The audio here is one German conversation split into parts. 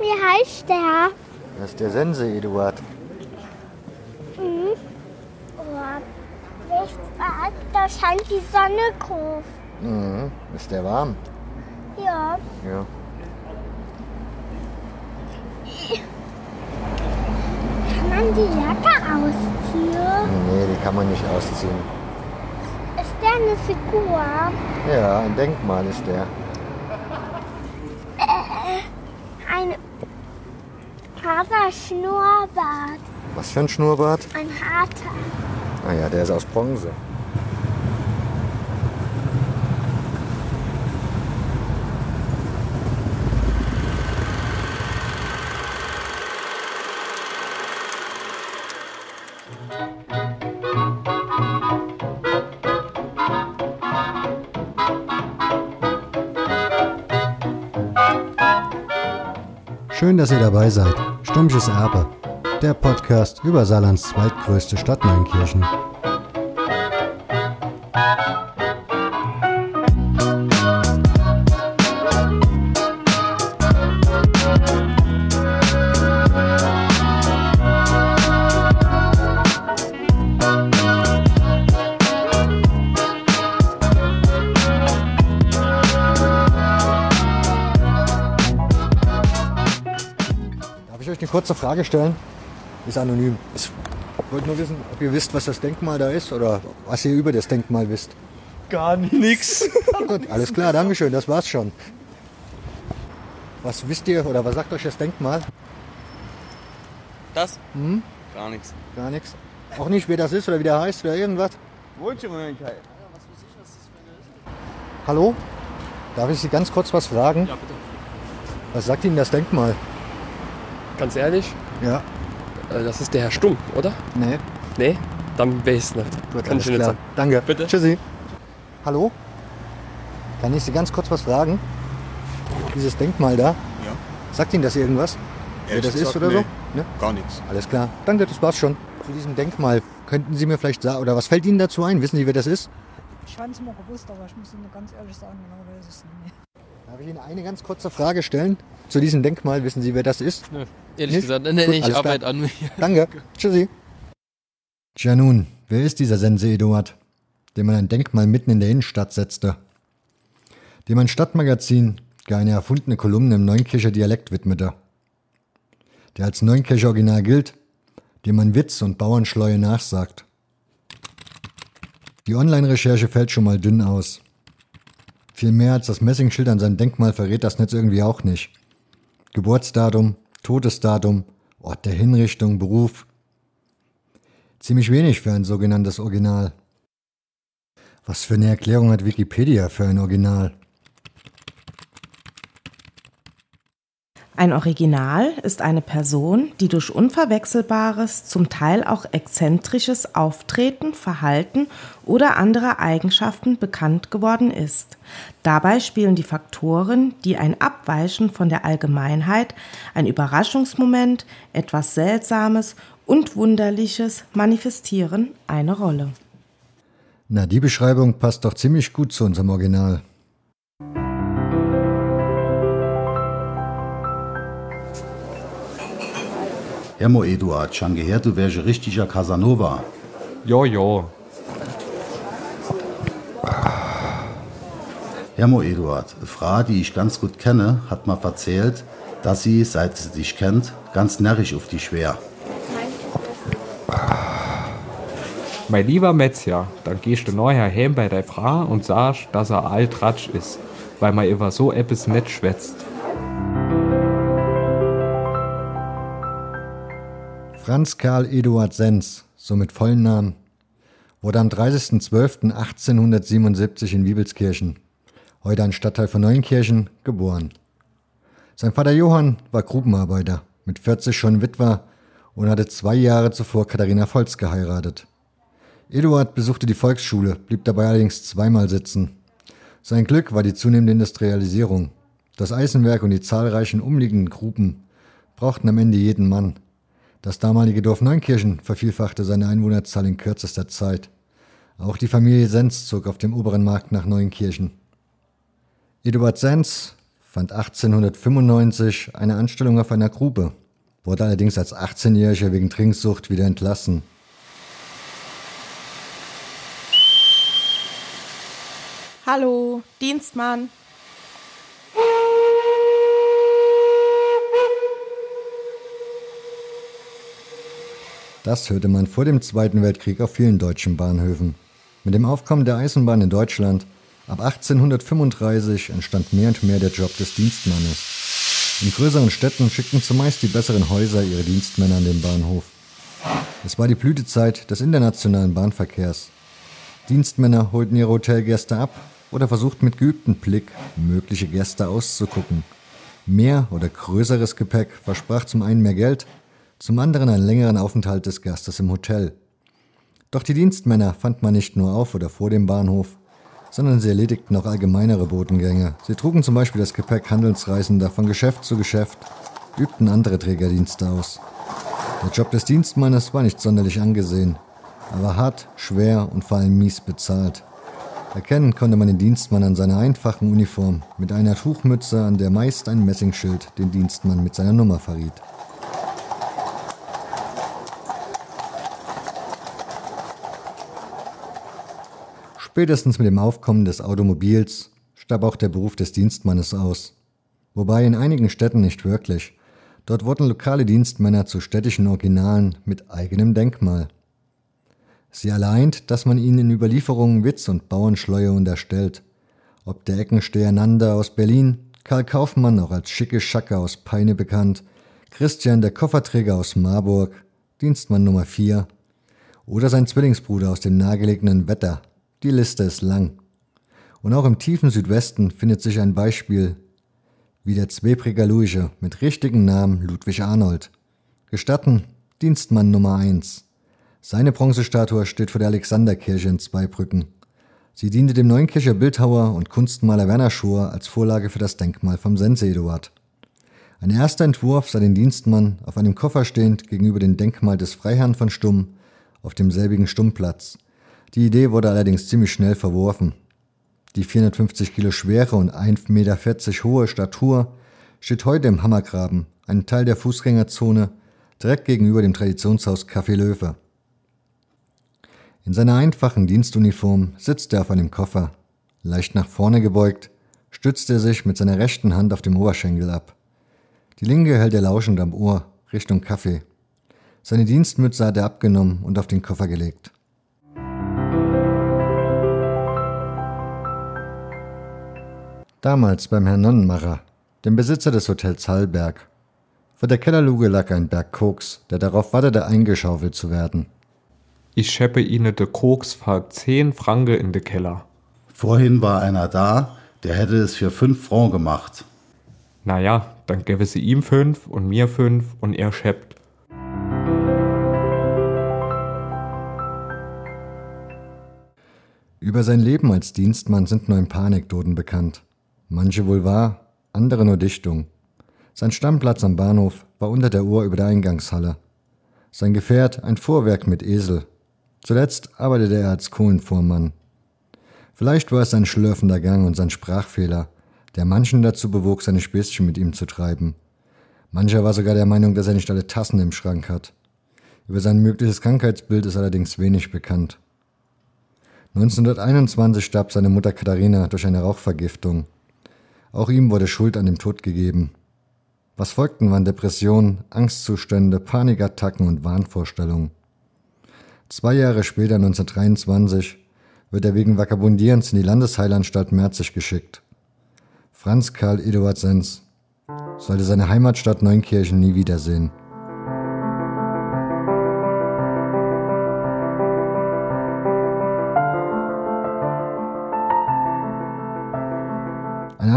Wie heißt der? Das ist der Sense, Eduard. Mhm. Oh, da scheint die Sonne groß. Mhm. Ist der warm? Ja. Ja. Kann man die Jacke ausziehen? Nee, die kann man nicht ausziehen. Ist der eine Figur? Ja, ein Denkmal ist der. Ein harter Schnurrbart. Was für ein Schnurrbart? Ein harter. Ah ja, der ist aus Bronze. Schön, dass ihr dabei seid. Stumpfes Erbe. Der Podcast über Saarlands zweitgrößte Stadt Neunkirchen. Kurze Frage stellen? Ist anonym. Ich wollte nur wissen, ob ihr wisst, was das Denkmal da ist oder was ihr über das Denkmal wisst. Gar nichts. Gut, alles klar, Dankeschön, das war's schon. Was wisst ihr oder was sagt euch das Denkmal? Das? Hm? Gar nichts. Gar nichts. Auch nicht, wer das ist oder wie der heißt oder irgendwas? Wohlgemeinheit. Hallo? Darf ich Sie ganz kurz was fragen? Ja, bitte. Was sagt Ihnen das Denkmal? Ganz ehrlich, Ja. äh, das ist der Herr Stumm, oder? Nee. Nee? Dann weiß ich nicht. Gut, Kann alles ich nicht sagen. Danke. Bitte. Tschüssi. Hallo? Kann ich Sie ganz kurz was fragen? Dieses Denkmal da, Ja. sagt Ihnen das irgendwas? Wer Ehrlich das ist gesagt, oder nee. so? Ne? Gar nichts. Alles klar. Danke, das war's schon. Zu diesem Denkmal könnten Sie mir vielleicht sagen, oder was fällt Ihnen dazu ein? Wissen Sie, wer das ist? Ich fand es mal gewusst, aber ich muss Ihnen ganz ehrlich sagen, genau weiß ich es nicht. Darf ich Ihnen eine ganz kurze Frage stellen? Zu diesem Denkmal, wissen Sie, wer das ist? Nö, ehrlich Nicht? gesagt, nee, Gut, ich arbeite an mir. Danke. Tschüssi. Tja nun, wer ist dieser Sense Eduard, dem man ein Denkmal mitten in der Innenstadt setzte? Dem ein Stadtmagazin gar eine erfundene Kolumne im Neunkircher Dialekt widmete? Der als Neunkircher Original gilt, dem man Witz und Bauernschleue nachsagt? Die Online-Recherche fällt schon mal dünn aus. Viel mehr als das Messingschild an seinem Denkmal verrät das Netz irgendwie auch nicht. Geburtsdatum, Todesdatum, Ort der Hinrichtung, Beruf. Ziemlich wenig für ein sogenanntes Original. Was für eine Erklärung hat Wikipedia für ein Original? Ein Original ist eine Person, die durch unverwechselbares, zum Teil auch exzentrisches Auftreten, Verhalten oder andere Eigenschaften bekannt geworden ist. Dabei spielen die Faktoren, die ein Abweichen von der Allgemeinheit, ein Überraschungsmoment, etwas Seltsames und Wunderliches manifestieren, eine Rolle. Na, die Beschreibung passt doch ziemlich gut zu unserem Original. Hermo Eduard, schon gehört, du wärst ein richtiger Casanova. Ja, ja. Hermo Eduard, eine Frau, die ich ganz gut kenne, hat mir erzählt, dass sie, seit sie dich kennt, ganz närrisch auf dich wär. Mein lieber Metzger, dann gehst du nachher heim bei der Frau und sagst, dass er altratsch ist, weil man über so etwas nicht schwätzt. Franz Karl Eduard Sens, so mit vollen Namen, wurde am 30.12.1877 in Wiebelskirchen, heute ein Stadtteil von Neunkirchen, geboren. Sein Vater Johann war Grubenarbeiter, mit 40 schon Witwer und hatte zwei Jahre zuvor Katharina Volz geheiratet. Eduard besuchte die Volksschule, blieb dabei allerdings zweimal sitzen. Sein Glück war die zunehmende Industrialisierung. Das Eisenwerk und die zahlreichen umliegenden Gruben brauchten am Ende jeden Mann. Das damalige Dorf Neunkirchen vervielfachte seine Einwohnerzahl in kürzester Zeit. Auch die Familie Sens zog auf dem oberen Markt nach Neunkirchen. Eduard Sens fand 1895 eine Anstellung auf einer Grube, wurde allerdings als 18-Jähriger wegen Trinksucht wieder entlassen. Hallo, Dienstmann. Das hörte man vor dem Zweiten Weltkrieg auf vielen deutschen Bahnhöfen. Mit dem Aufkommen der Eisenbahn in Deutschland ab 1835 entstand mehr und mehr der Job des Dienstmannes. In größeren Städten schickten zumeist die besseren Häuser ihre Dienstmänner an den Bahnhof. Es war die Blütezeit des internationalen Bahnverkehrs. Dienstmänner holten ihre Hotelgäste ab oder versuchten mit geübtem Blick mögliche Gäste auszugucken. Mehr oder größeres Gepäck versprach zum einen mehr Geld, zum anderen einen längeren Aufenthalt des Gastes im Hotel. Doch die Dienstmänner fand man nicht nur auf oder vor dem Bahnhof, sondern sie erledigten auch allgemeinere Botengänge. Sie trugen zum Beispiel das Gepäck Handelsreisender von Geschäft zu Geschäft, übten andere Trägerdienste aus. Der Job des Dienstmannes war nicht sonderlich angesehen, aber hart, schwer und vor allem mies bezahlt. Erkennen konnte man den Dienstmann an seiner einfachen Uniform mit einer Tuchmütze, an der meist ein Messingschild den Dienstmann mit seiner Nummer verriet. Spätestens mit dem Aufkommen des Automobils starb auch der Beruf des Dienstmannes aus. Wobei in einigen Städten nicht wirklich. Dort wurden lokale Dienstmänner zu städtischen Originalen mit eigenem Denkmal. Sie alleint, dass man ihnen in Überlieferungen Witz und Bauernschleue unterstellt. Ob der Eckensteher Nanda aus Berlin, Karl Kaufmann auch als schicke Schacke aus Peine bekannt, Christian der Kofferträger aus Marburg, Dienstmann Nummer 4 oder sein Zwillingsbruder aus dem nahegelegenen Wetter. Die Liste ist lang. Und auch im tiefen Südwesten findet sich ein Beispiel wie der Zwebriger Luige mit richtigen Namen Ludwig Arnold. Gestatten, Dienstmann Nummer 1. Seine Bronzestatue steht vor der Alexanderkirche in Zweibrücken. Sie diente dem Neunkircher Bildhauer und Kunstmaler Werner Schor als Vorlage für das Denkmal vom Sense Eduard. Ein erster Entwurf sah den Dienstmann auf einem Koffer stehend gegenüber dem Denkmal des Freiherrn von Stumm auf demselbigen Stummplatz. Die Idee wurde allerdings ziemlich schnell verworfen. Die 450 Kilo schwere und 1,40 Meter hohe Statur steht heute im Hammergraben, ein Teil der Fußgängerzone, direkt gegenüber dem Traditionshaus Café Löwe. In seiner einfachen Dienstuniform sitzt er auf einem Koffer. Leicht nach vorne gebeugt, stützt er sich mit seiner rechten Hand auf dem Oberschenkel ab. Die linke hält er lauschend am Ohr, Richtung Kaffee. Seine Dienstmütze hat er abgenommen und auf den Koffer gelegt. Damals beim Herrn Nonnenmacher, dem Besitzer des Hotels Hallberg. Vor der Kellerluge lag ein Berg Koks, der darauf wartete, eingeschaufelt zu werden. Ich scheppe ihnen de Koks für 10 Franke in de Keller. Vorhin war einer da, der hätte es für 5 Franc gemacht. Naja, dann gäbe sie ihm 5 und mir 5 und er scheppt. Über sein Leben als Dienstmann sind nur ein paar Anekdoten bekannt. Manche wohl wahr, andere nur Dichtung. Sein Stammplatz am Bahnhof war unter der Uhr über der Eingangshalle. Sein Gefährt ein Fuhrwerk mit Esel. Zuletzt arbeitete er als Kohlenfuhrmann. Vielleicht war es sein schlürfender Gang und sein Sprachfehler, der manchen dazu bewog, seine Späßchen mit ihm zu treiben. Mancher war sogar der Meinung, dass er nicht alle Tassen im Schrank hat. Über sein mögliches Krankheitsbild ist allerdings wenig bekannt. 1921 starb seine Mutter Katharina durch eine Rauchvergiftung. Auch ihm wurde Schuld an dem Tod gegeben. Was folgten waren Depressionen, Angstzustände, Panikattacken und Wahnvorstellungen. Zwei Jahre später, 1923, wird er wegen Vagabundierens in die Landesheilanstalt Merzig geschickt. Franz Karl Eduard Sens sollte seine Heimatstadt Neunkirchen nie wiedersehen.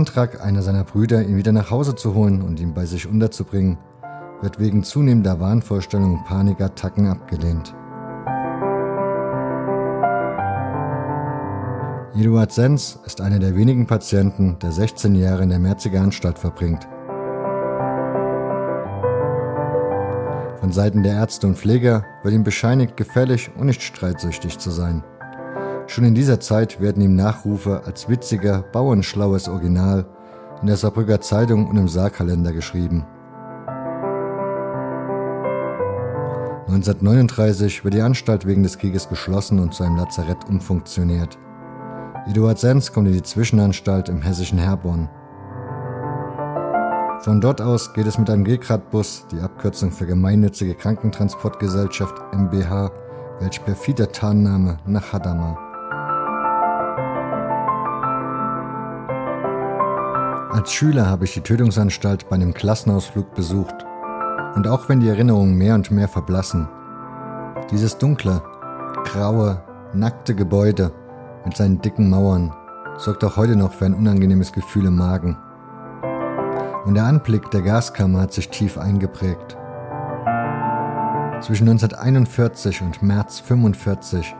Antrag einer seiner Brüder, ihn wieder nach Hause zu holen und ihn bei sich unterzubringen, wird wegen zunehmender Wahnvorstellungen und Panikattacken abgelehnt. Eduard Sens ist einer der wenigen Patienten, der 16 Jahre in der Merziger Anstalt verbringt. Von Seiten der Ärzte und Pfleger wird ihm bescheinigt, gefällig und nicht streitsüchtig zu sein. Schon in dieser Zeit werden ihm Nachrufe als witziger, bauernschlaues Original in der Saarbrücker Zeitung und im Saarkalender geschrieben. 1939 wird die Anstalt wegen des Krieges geschlossen und zu einem Lazarett umfunktioniert. Eduard Sens kommt in die Zwischenanstalt im hessischen Herborn. Von dort aus geht es mit einem G-Grad-Bus, die Abkürzung für Gemeinnützige Krankentransportgesellschaft MBH, welch perfider Tarnname, nach Hadamar. Als Schüler habe ich die Tötungsanstalt bei einem Klassenausflug besucht. Und auch wenn die Erinnerungen mehr und mehr verblassen, dieses dunkle, graue, nackte Gebäude mit seinen dicken Mauern sorgt auch heute noch für ein unangenehmes Gefühl im Magen. Und der Anblick der Gaskammer hat sich tief eingeprägt. Zwischen 1941 und März 1945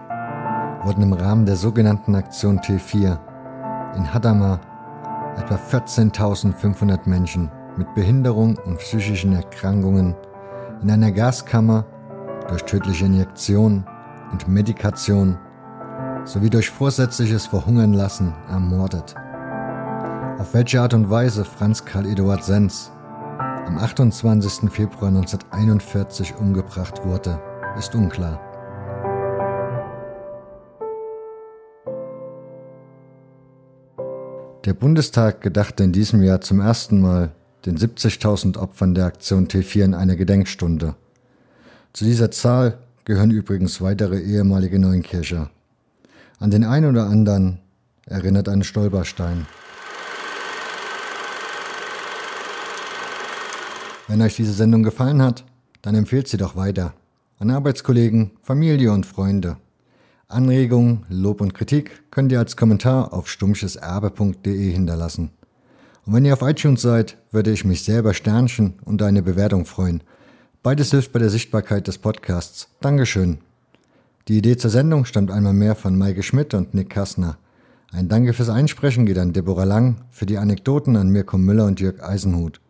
wurden im Rahmen der sogenannten Aktion T4 in Hadamar etwa 14.500 Menschen mit Behinderung und psychischen Erkrankungen in einer Gaskammer durch tödliche Injektion und Medikation sowie durch vorsätzliches Verhungern lassen ermordet. Auf welche Art und Weise Franz Karl Eduard Sens am 28. Februar 1941 umgebracht wurde, ist unklar. Der Bundestag gedachte in diesem Jahr zum ersten Mal den 70.000 Opfern der Aktion T4 in einer Gedenkstunde. Zu dieser Zahl gehören übrigens weitere ehemalige Neunkircher. An den einen oder anderen erinnert ein Stolperstein. Wenn euch diese Sendung gefallen hat, dann empfehlt sie doch weiter. An Arbeitskollegen, Familie und Freunde. Anregungen, Lob und Kritik könnt ihr als Kommentar auf stummscheserbe.de hinterlassen. Und wenn ihr auf iTunes seid, würde ich mich sehr über Sternchen und eine Bewertung freuen. Beides hilft bei der Sichtbarkeit des Podcasts. Dankeschön. Die Idee zur Sendung stammt einmal mehr von Maike Schmidt und Nick Kassner. Ein Danke fürs Einsprechen geht an Deborah Lang, für die Anekdoten an Mirko Müller und Jörg Eisenhut.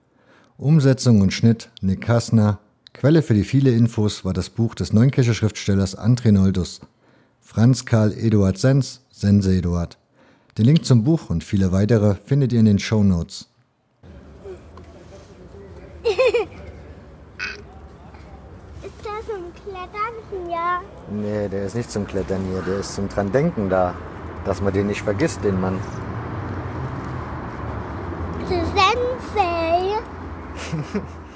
Umsetzung und Schnitt Nick Kassner. Quelle für die viele Infos war das Buch des Neunkircher Schriftstellers André Noldus. Franz Karl Eduard Sens, Sense Eduard. Den Link zum Buch und viele weitere findet ihr in den Show Notes. Ist das zum Klettern hier? Nee, der ist nicht zum Klettern hier, der ist zum dran denken da. Dass man den nicht vergisst, den Mann. Sensei.